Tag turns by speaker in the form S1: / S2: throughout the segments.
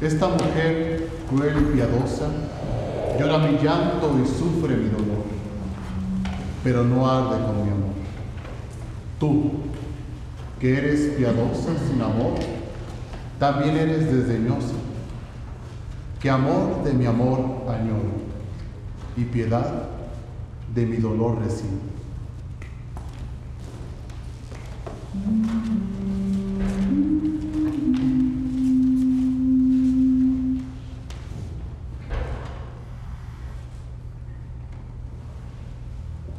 S1: Esta mujer cruel y piadosa llora mi llanto y sufre mi dolor, pero no arde con mi amor. Tú, que eres piadosa sin amor, también eres desdeñosa, que amor de mi amor añoro y piedad de mi dolor recibo.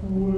S2: cool.